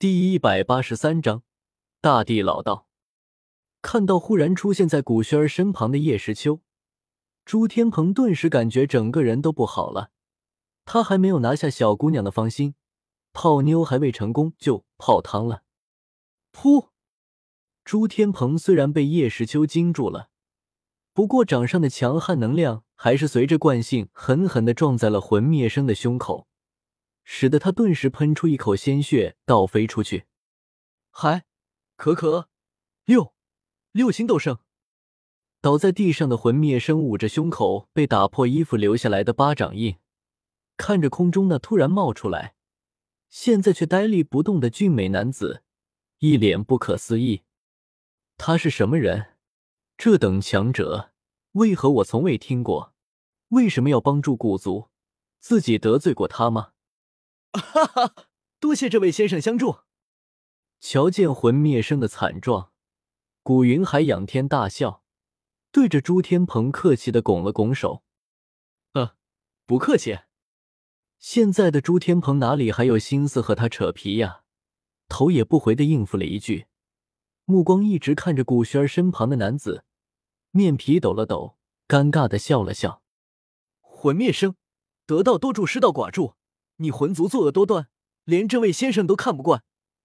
第一百八十三章，大地老道。看到忽然出现在古轩儿身旁的叶时秋，朱天鹏顿时感觉整个人都不好了。他还没有拿下小姑娘的芳心，泡妞还未成功就泡汤了。噗！朱天鹏虽然被叶时秋惊住了，不过掌上的强悍能量还是随着惯性狠狠的撞在了魂灭生的胸口。使得他顿时喷出一口鲜血，倒飞出去。嗨，可可，六六星斗圣，倒在地上的魂灭生捂着胸口被打破衣服留下来的巴掌印，看着空中那突然冒出来，现在却呆立不动的俊美男子，一脸不可思议。他是什么人？这等强者，为何我从未听过？为什么要帮助古族？自己得罪过他吗？哈哈，多谢这位先生相助。瞧见魂灭生的惨状，古云海仰天大笑，对着朱天鹏客气的拱了拱手：“呃，不客气。”现在的朱天鹏哪里还有心思和他扯皮呀？头也不回的应付了一句，目光一直看着古轩儿身旁的男子，面皮抖了抖，尴尬的笑了笑：“魂灭生，得道多助，失道寡助。”你魂族作恶多端，连这位先生都看不惯，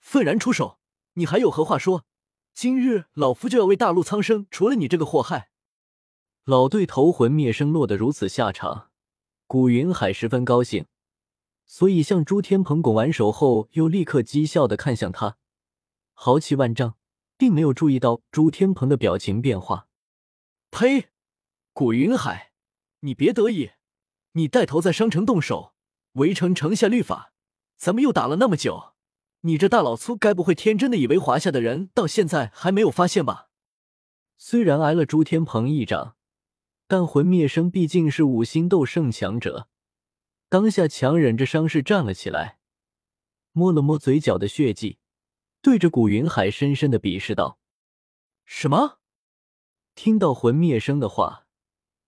愤然出手。你还有何话说？今日老夫就要为大陆苍生除了你这个祸害。老对头魂灭生落得如此下场，古云海十分高兴，所以向朱天鹏拱完手后，又立刻讥笑的看向他，豪气万丈，并没有注意到朱天鹏的表情变化。呸！古云海，你别得意，你带头在商城动手。围城城下律法，咱们又打了那么久，你这大老粗该不会天真的以为华夏的人到现在还没有发现吧？虽然挨了朱天鹏一掌，但魂灭生毕竟是五星斗圣强者，当下强忍着伤势站了起来，摸了摸嘴角的血迹，对着古云海深深的鄙视道：“什么？”听到魂灭生的话，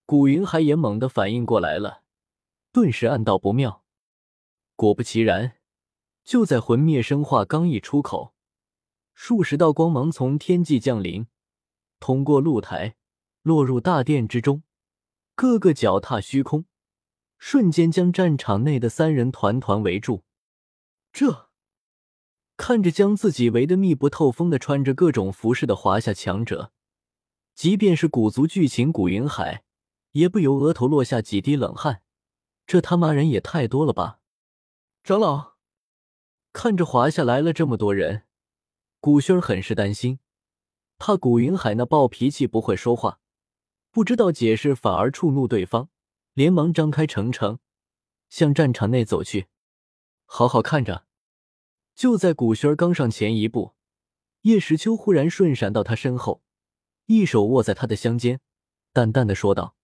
古云海也猛地反应过来了，顿时暗道不妙。果不其然，就在魂灭生化刚一出口，数十道光芒从天际降临，通过露台落入大殿之中，个个脚踏虚空，瞬间将战场内的三人团团围住。这看着将自己围得密不透风的穿着各种服饰的华夏强者，即便是古族巨禽古云海，也不由额头落下几滴冷汗。这他妈人也太多了吧！长老看着华夏来了这么多人，古轩很是担心，怕古云海那暴脾气不会说话，不知道解释反而触怒对方，连忙张开城城向战场内走去。好好看着。就在古轩刚上前一步，叶时秋忽然瞬闪到他身后，一手握在他的香肩，淡淡的说道：“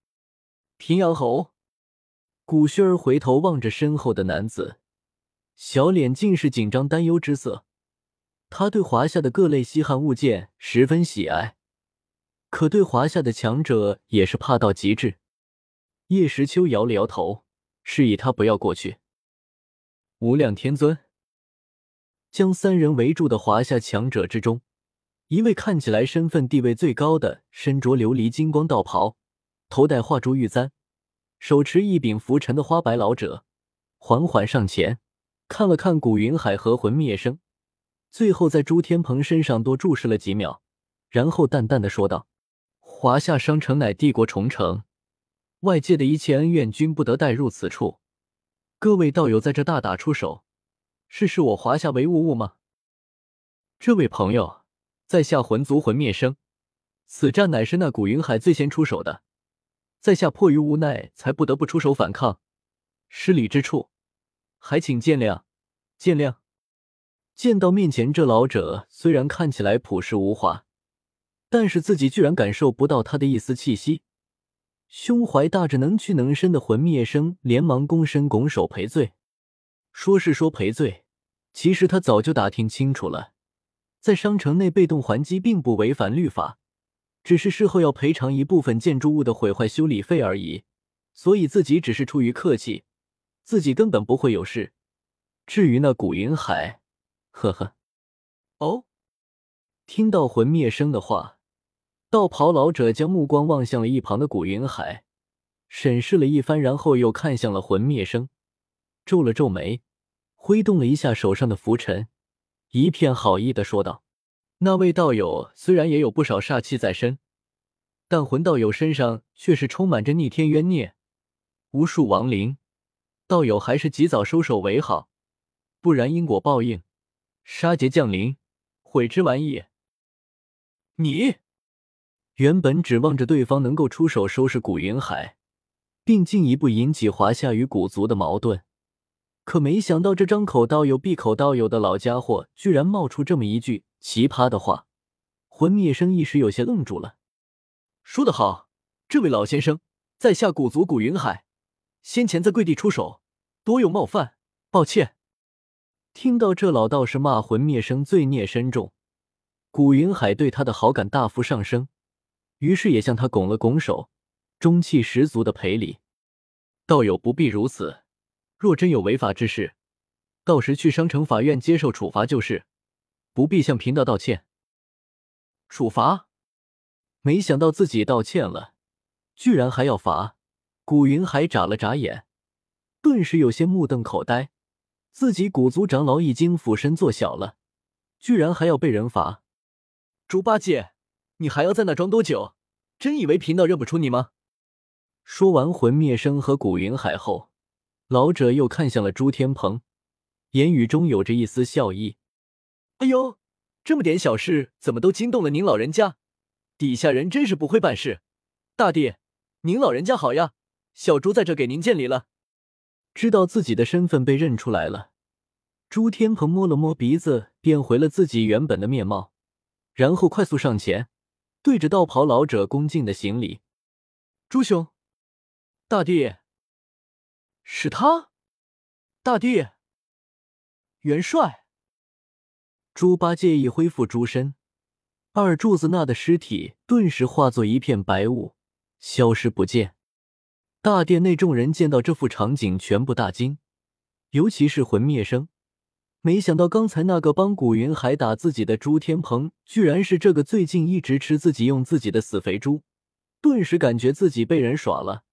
平阳侯。”古轩回头望着身后的男子。小脸尽是紧张担忧之色。他对华夏的各类稀罕物件十分喜爱，可对华夏的强者也是怕到极致。叶时秋摇了摇头，示意他不要过去。无量天尊将三人围住的华夏强者之中，一位看起来身份地位最高的，身着琉璃金光道袍，头戴画珠玉簪，手持一柄拂尘的花白老者，缓缓上前。看了看古云海和魂灭生，最后在朱天鹏身上多注视了几秒，然后淡淡的说道：“华夏商城乃帝国重城，外界的一切恩怨均不得带入此处。各位道友在这大打出手，是视我华夏为物物吗？这位朋友，在下魂族魂灭生，此战乃是那古云海最先出手的，在下迫于无奈才不得不出手反抗，失礼之处。”还请见谅，见谅。见到面前这老者，虽然看起来朴实无华，但是自己居然感受不到他的一丝气息。胸怀大志、能屈能伸的魂灭生连忙躬身拱手赔罪。说是说赔罪，其实他早就打听清楚了，在商城内被动还击并不违反律法，只是事后要赔偿一部分建筑物的毁坏修理费而已。所以自己只是出于客气。自己根本不会有事，至于那古云海，呵呵。哦，听到魂灭生的话，道袍老者将目光望向了一旁的古云海，审视了一番，然后又看向了魂灭生，皱了皱眉，挥动了一下手上的拂尘，一片好意的说道：“那位道友虽然也有不少煞气在身，但魂道友身上却是充满着逆天冤孽，无数亡灵，道友还是及早收手为好，不然因果报应，杀劫降临。”悔之晚矣。你原本指望着对方能够出手收拾古云海，并进一步引起华夏与古族的矛盾，可没想到这张口道友闭口道友的老家伙，居然冒出这么一句奇葩的话。魂灭生一时有些愣住了。说得好，这位老先生，在下古族古云海，先前在跪地出手，多有冒犯，抱歉。听到这老道士骂魂灭生罪孽深重，古云海对他的好感大幅上升，于是也向他拱了拱手，中气十足的赔礼。道友不必如此，若真有违法之事，到时去商城法院接受处罚就是，不必向贫道道歉。处罚？没想到自己道歉了，居然还要罚。古云海眨了眨眼，顿时有些目瞪口呆。自己古族长老已经俯身作小了，居然还要被人罚！猪八戒，你还要在那装多久？真以为贫道认不出你吗？说完魂灭生和古云海后，老者又看向了朱天鹏，言语中有着一丝笑意：“哎呦，这么点小事，怎么都惊动了您老人家？底下人真是不会办事。大帝，您老人家好呀，小猪在这给您见礼了。”知道自己的身份被认出来了，朱天鹏摸了摸鼻子，变回了自己原本的面貌，然后快速上前，对着道袍老者恭敬的行礼：“朱兄，大帝，是他，大帝，元帅。”猪八戒一恢复猪身，二柱子那的尸体顿时化作一片白雾，消失不见。大殿内众人见到这幅场景，全部大惊，尤其是魂灭生。没想到刚才那个帮古云海打自己的朱天鹏，居然是这个最近一直吃自己用自己的死肥猪，顿时感觉自己被人耍了。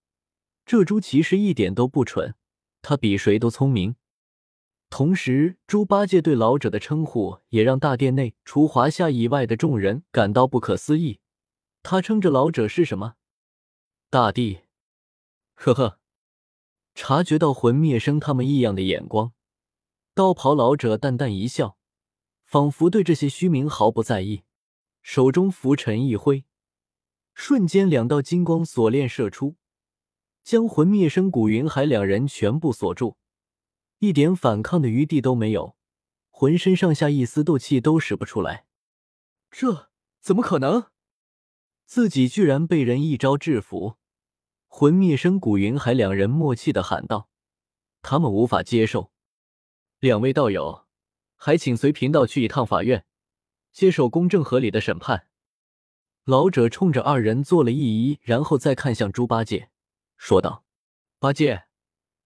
这猪其实一点都不蠢，他比谁都聪明。同时，猪八戒对老者的称呼也让大殿内除华夏以外的众人感到不可思议。他称着老者是什么？大帝。呵呵，察觉到魂灭生他们异样的眼光，道袍老者淡淡一笑，仿佛对这些虚名毫不在意，手中拂尘一挥，瞬间两道金光锁链射出，将魂灭生、古云海两人全部锁住，一点反抗的余地都没有，浑身上下一丝斗气都使不出来。这怎么可能？自己居然被人一招制服！魂灭生、古云海两人默契的喊道：“他们无法接受。”两位道友，还请随贫道去一趟法院，接受公正合理的审判。老者冲着二人做了一揖，然后再看向猪八戒，说道：“八戒，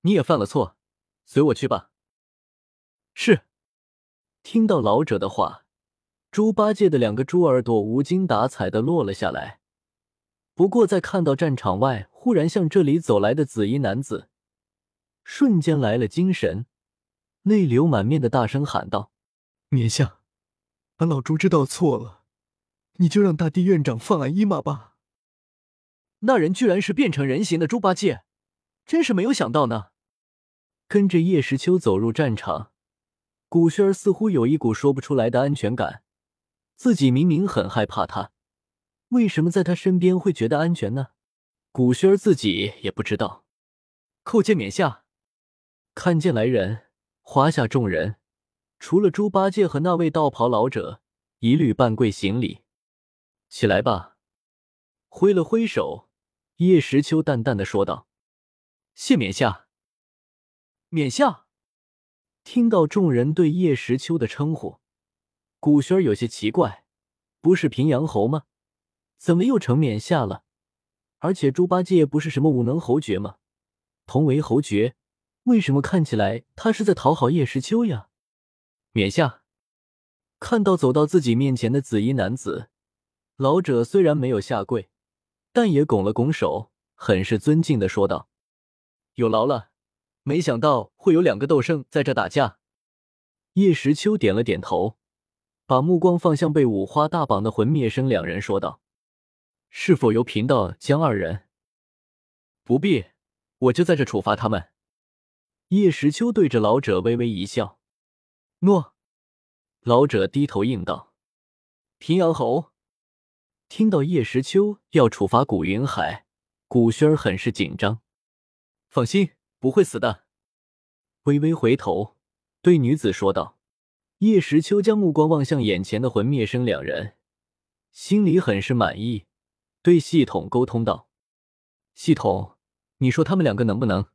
你也犯了错，随我去吧。”是。听到老者的话，猪八戒的两个猪耳朵无精打采的落了下来。不过，在看到战场外忽然向这里走来的紫衣男子，瞬间来了精神，泪流满面的大声喊道：“冕下，俺老猪知道错了，你就让大地院长放俺一马吧。”那人居然是变成人形的猪八戒，真是没有想到呢。跟着叶时秋走入战场，古轩儿似乎有一股说不出来的安全感，自己明明很害怕他。为什么在他身边会觉得安全呢？古轩儿自己也不知道。叩见冕下！看见来人，华夏众人除了猪八戒和那位道袍老者，一律半跪行礼。起来吧！挥了挥手，叶时秋淡淡的说道：“谢冕下。”冕下！听到众人对叶时秋的称呼，古轩儿有些奇怪，不是平阳侯吗？怎么又成冕下了？而且猪八戒不是什么武能侯爵吗？同为侯爵，为什么看起来他是在讨好叶时秋呀？冕下，看到走到自己面前的紫衣男子，老者虽然没有下跪，但也拱了拱手，很是尊敬的说道：“有劳了，没想到会有两个斗圣在这打架。”叶时秋点了点头，把目光放向被五花大绑的魂灭生两人，说道：“是否由贫道将二人？不必，我就在这处罚他们。”叶时秋对着老者微微一笑：“诺。”老者低头应道：“平阳侯。”听到叶时秋要处罚古云海，古轩很是紧张。放心，不会死的。微微回头对女子说道。叶时秋将目光望向眼前的魂灭生两人，心里很是满意，对系统沟通道：“系统，你说他们两个能不能？”